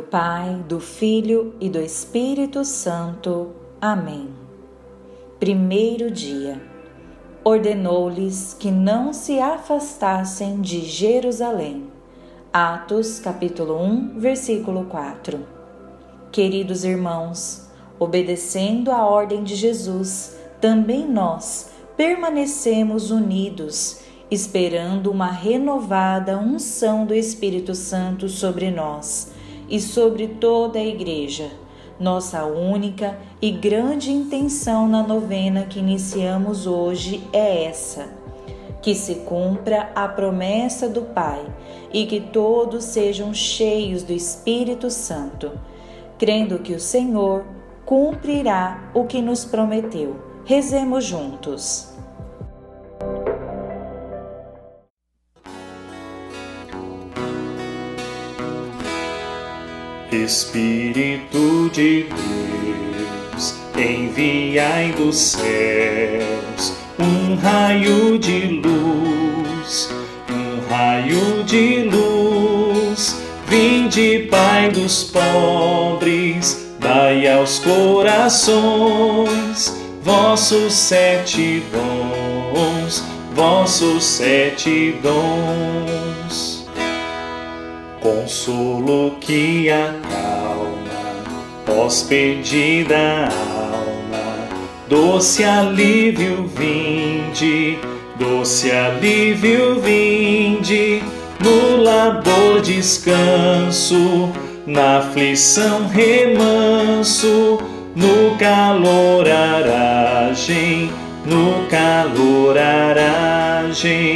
do Pai, do Filho e do Espírito Santo. Amém. Primeiro dia. Ordenou-lhes que não se afastassem de Jerusalém. Atos, capítulo 1, versículo 4. Queridos irmãos, obedecendo a ordem de Jesus, também nós permanecemos unidos, esperando uma renovada unção do Espírito Santo sobre nós e sobre toda a Igreja. Nossa única e grande intenção na novena que iniciamos hoje é essa: que se cumpra a promessa do Pai e que todos sejam cheios do Espírito Santo crendo que o Senhor cumprirá o que nos prometeu. Rezemos juntos. Espírito de Deus, enviai dos céus um raio de luz, um raio de luz Vinde, Pai dos pobres, dai aos corações vossos sete dons, vossos sete dons. Consolo que acalma, hospedida alma, doce alívio vinde, doce alívio vinde no labor descanso, na aflição remanso, no calor aragem, no calor aragem.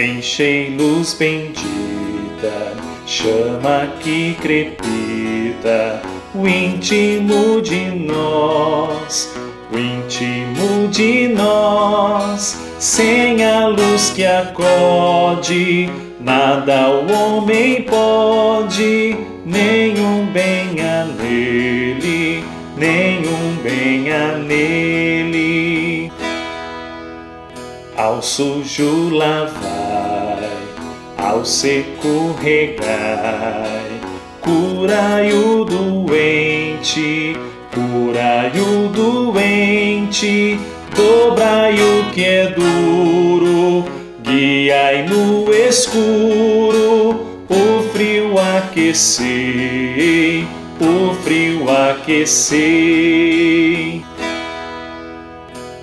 Enchei luz bendita, chama que crepita, o íntimo de nós, o íntimo de nós sem a luz que acode, nada o homem pode, nenhum bem a nele, nenhum bem a nele. Ao sujo lavai, ao seco regai, curai o doente, curai o doente dobrai o que é duro, guiai no escuro, o frio aquecei, o frio aquecei.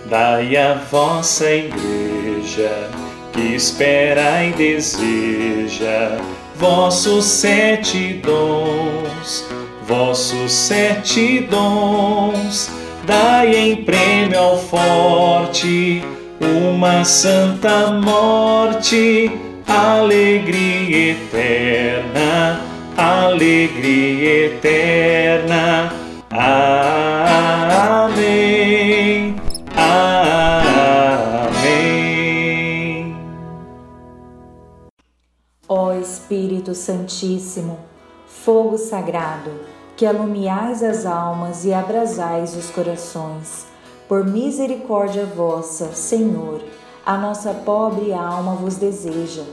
Dai a vossa igreja, que espera e deseja, vossos sete dons, vossos sete dons dai em prêmio ao forte uma santa morte, alegria eterna, alegria eterna. Amém. Santíssimo, fogo sagrado, que alumiais as almas e abrasais os corações. Por misericórdia vossa, Senhor, a nossa pobre alma vos deseja,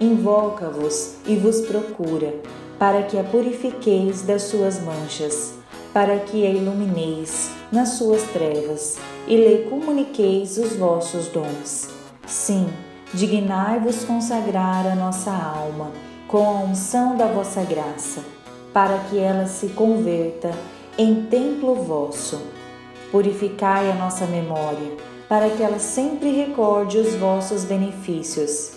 invoca-vos e vos procura, para que a purifiqueis das suas manchas, para que a ilumineis nas suas trevas e lhe comuniqueis os vossos dons. Sim, dignai-vos consagrar a nossa alma com a unção da vossa graça para que ela se converta em templo vosso. Purificai a nossa memória, para que ela sempre recorde os vossos benefícios.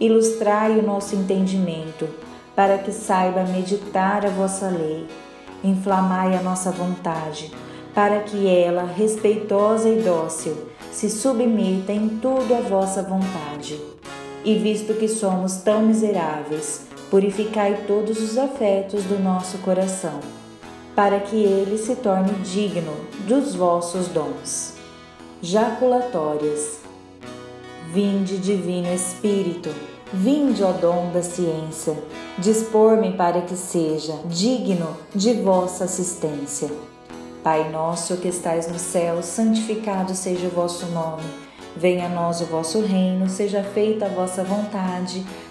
Ilustrai o nosso entendimento, para que saiba meditar a vossa lei. Inflamai a nossa vontade, para que ela, respeitosa e dócil, se submeta em tudo à vossa vontade. E visto que somos tão miseráveis, purificai todos os afetos do nosso coração, para que ele se torne digno dos vossos dons. Jaculatórias. Vinde, Divino Espírito, vinde, ó dom da ciência, dispor-me para que seja digno de vossa assistência. Pai nosso que estais no céu, santificado seja o vosso nome. Venha a nós o vosso reino, seja feita a vossa vontade,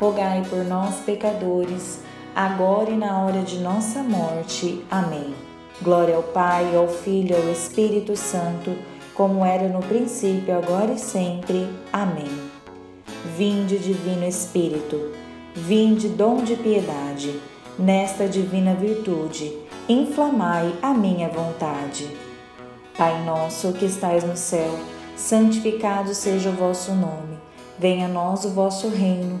rogai por nós, pecadores, agora e na hora de nossa morte. Amém. Glória ao Pai, ao Filho e ao Espírito Santo, como era no princípio, agora e sempre. Amém. Vinde, Divino Espírito, vinde, dom de piedade, nesta divina virtude, inflamai a minha vontade. Pai nosso que estais no céu, santificado seja o vosso nome. Venha a nós o vosso reino,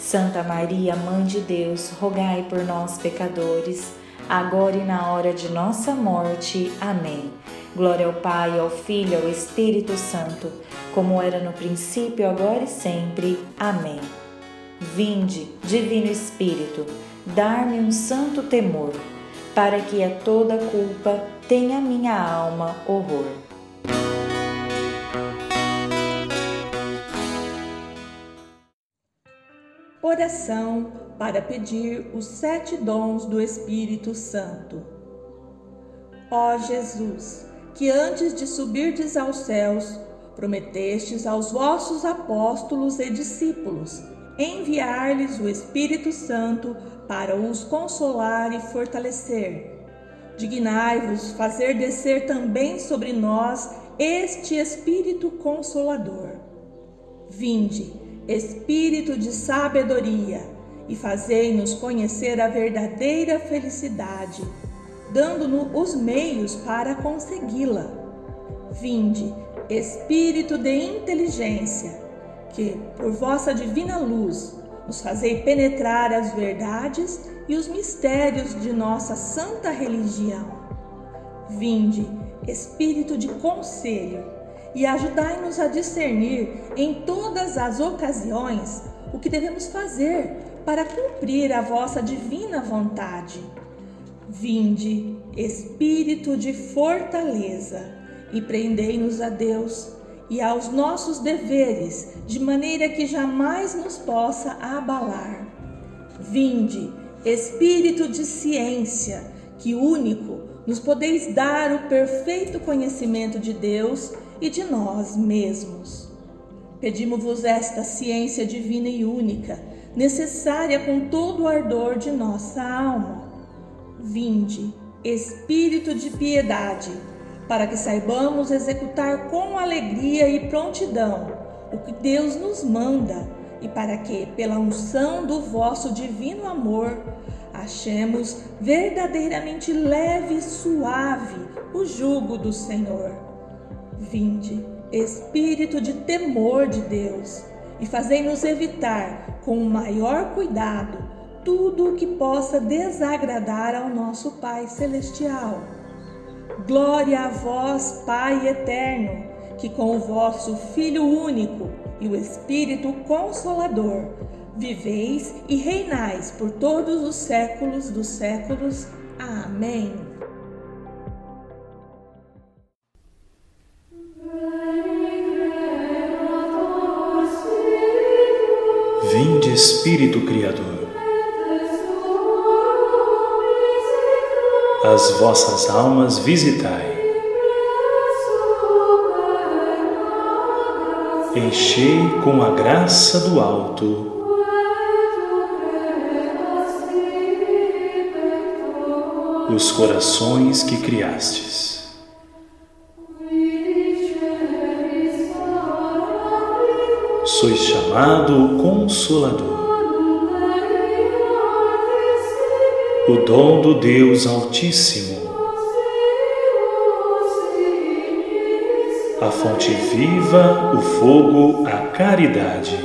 Santa Maria, Mãe de Deus, rogai por nós, pecadores, agora e na hora de nossa morte. Amém. Glória ao Pai, ao Filho ao Espírito Santo, como era no princípio, agora e sempre. Amém. Vinde, Divino Espírito, dar-me um santo temor, para que a toda culpa tenha minha alma horror. Oração para pedir os sete dons do Espírito Santo. Ó Jesus, que antes de subirdes aos céus, prometestes aos vossos apóstolos e discípulos enviar-lhes o Espírito Santo para os consolar e fortalecer. Dignai-vos fazer descer também sobre nós este Espírito Consolador. Vinde, Espírito de sabedoria, e fazei-nos conhecer a verdadeira felicidade, dando-nos os meios para consegui-la. Vinde, Espírito de inteligência, que, por vossa divina luz, nos fazei penetrar as verdades e os mistérios de nossa santa religião. Vinde, Espírito de conselho, e ajudai-nos a discernir em todas as ocasiões o que devemos fazer para cumprir a vossa divina vontade. Vinde, Espírito de fortaleza, e prendei-nos a Deus e aos nossos deveres, de maneira que jamais nos possa abalar. Vinde, Espírito de ciência, que único nos podeis dar o perfeito conhecimento de Deus e de nós mesmos. Pedimos-vos esta ciência divina e única, necessária com todo o ardor de nossa alma. Vinde, Espírito de piedade, para que saibamos executar com alegria e prontidão o que Deus nos manda e para que, pela unção do vosso divino amor, achemos verdadeiramente leve e suave o jugo do Senhor. Vinde, Espírito de temor de Deus, e fazei-nos evitar com o maior cuidado tudo o que possa desagradar ao nosso Pai Celestial Glória a vós, Pai eterno, que com o vosso Filho único e o Espírito Consolador viveis e reinais por todos os séculos dos séculos. Amém. Espírito Criador as vossas almas visitai. Enchei com a graça do alto os corações que criastes. Sois chamado Consolador. o dom do Deus Altíssimo, a fonte viva, o fogo, a caridade.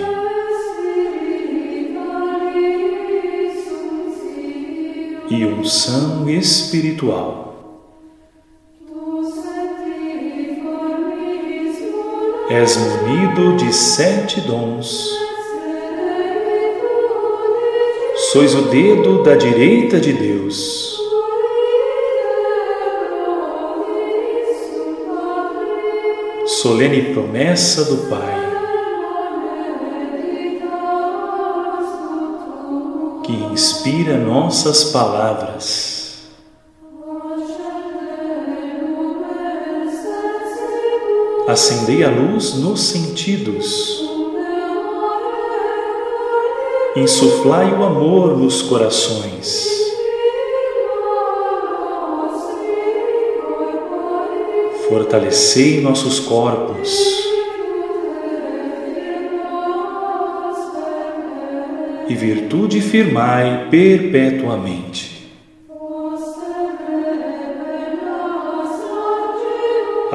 E unção espiritual. És munido de sete dons sois o dedo da direita de Deus. Solene promessa do Pai, que inspira nossas palavras. Acendei a luz nos sentidos insuflai o amor nos corações. Fortalecei nossos corpos e virtude firmai perpetuamente.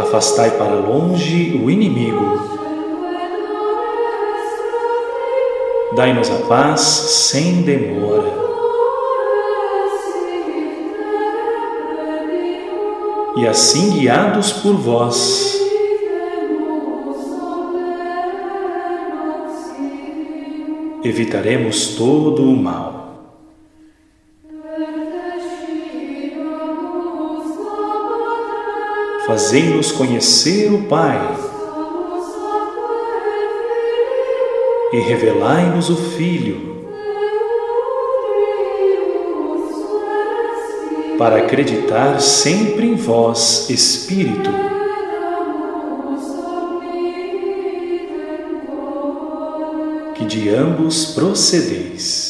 Afastai para longe o inimigo Dai-nos a paz sem demora. E assim guiados por vós, evitaremos todo o mal. Fazei-nos conhecer o Pai e revelai-nos o Filho, para acreditar sempre em vós, Espírito. Que de ambos procedeis.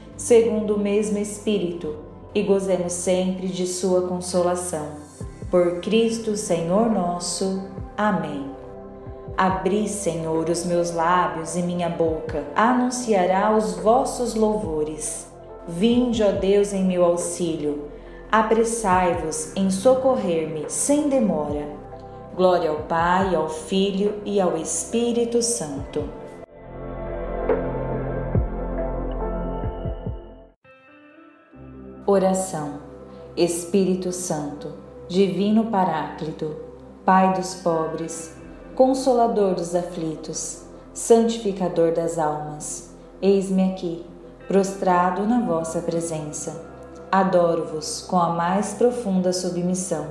segundo o mesmo Espírito e gozemos sempre de Sua consolação. Por Cristo, Senhor nosso. Amém. Abri, Senhor, os meus lábios e minha boca anunciará os vossos louvores. Vinde, ó Deus, em meu auxílio. Apressai-vos em socorrer-me sem demora. Glória ao Pai, ao Filho e ao Espírito Santo Oração. Espírito Santo, Divino Paráclito, Pai dos pobres, Consolador dos aflitos, Santificador das almas, eis-me aqui, prostrado na vossa presença. Adoro-vos com a mais profunda submissão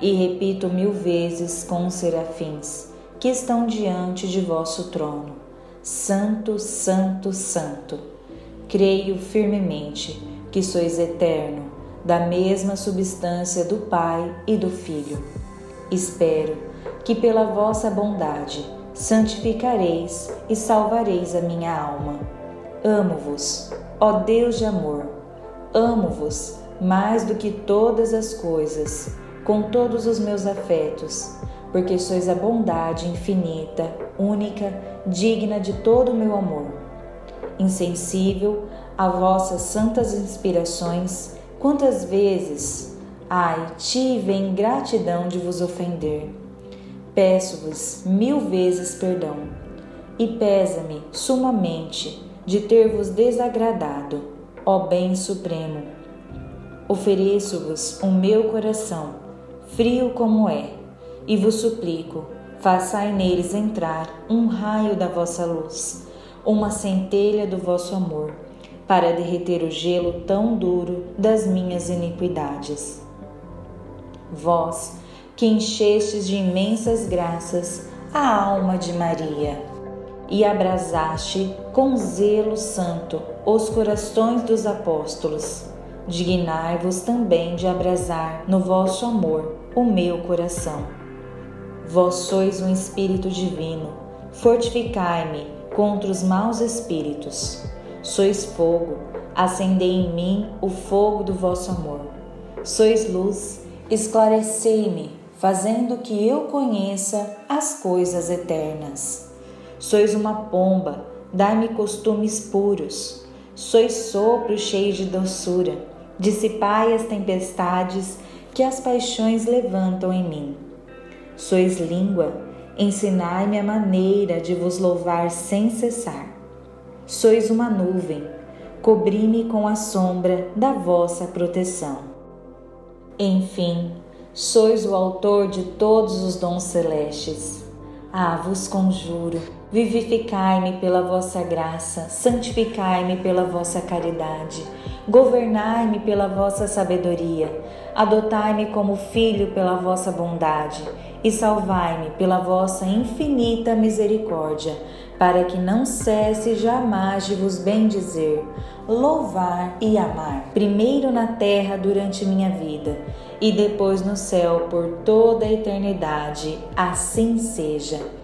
e repito mil vezes com os serafins que estão diante de vosso trono: Santo, Santo, Santo. Creio firmemente que sois eterno, da mesma substância do Pai e do Filho. Espero que pela vossa bondade santificareis e salvareis a minha alma. Amo-vos, ó Deus de amor, amo-vos mais do que todas as coisas, com todos os meus afetos, porque sois a bondade infinita, única, digna de todo o meu amor. Insensível a vossas santas inspirações, quantas vezes, ai, tive a ingratidão de vos ofender. Peço-vos mil vezes perdão, e pesa-me sumamente de ter-vos desagradado, ó Bem Supremo. Ofereço-vos o meu coração, frio como é, e vos suplico, façai neles entrar um raio da vossa luz, uma centelha do vosso amor, para derreter o gelo tão duro das minhas iniquidades. Vós, que enchestes de imensas graças a alma de Maria e abrasaste com zelo santo os corações dos apóstolos. Dignai-vos também de abrasar no vosso amor o meu coração. Vós sois um Espírito divino, fortificai-me contra os maus espíritos. Sois fogo, acendei em mim o fogo do vosso amor. Sois luz, esclarecei-me, fazendo que eu conheça as coisas eternas. Sois uma pomba, dai-me costumes puros. Sois sopro cheio de doçura, dissipai as tempestades que as paixões levantam em mim. Sois língua, ensinai-me a maneira de vos louvar sem cessar. Sois uma nuvem, cobri-me com a sombra da vossa proteção. Enfim, sois o autor de todos os dons celestes. Ah, vos conjuro, vivificai-me pela vossa graça, santificai-me pela vossa caridade, governai-me pela vossa sabedoria, adotai-me como filho pela vossa bondade e salvai-me pela vossa infinita misericórdia para que não cesse jamais de vos bendizer, louvar e amar, primeiro na terra durante minha vida e depois no céu por toda a eternidade. Assim seja.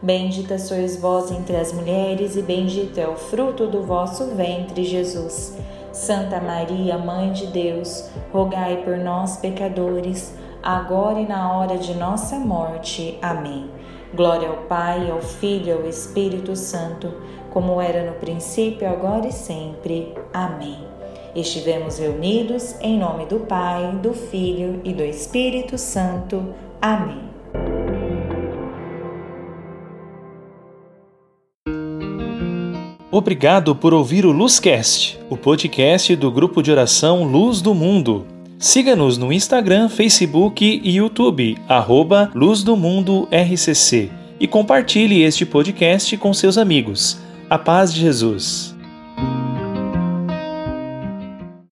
Bendita sois vós entre as mulheres, e bendito é o fruto do vosso ventre, Jesus. Santa Maria, Mãe de Deus, rogai por nós, pecadores agora e na hora de nossa morte. Amém. Glória ao Pai, ao Filho e ao Espírito Santo, como era no princípio, agora e sempre. Amém. Estivemos reunidos em nome do Pai, do Filho e do Espírito Santo. Amém. Obrigado por ouvir o Luzcast, o podcast do grupo de oração Luz do Mundo. Siga-nos no Instagram, Facebook e YouTube, arroba Luz do Mundo RCC, e compartilhe este podcast com seus amigos. A paz de Jesus.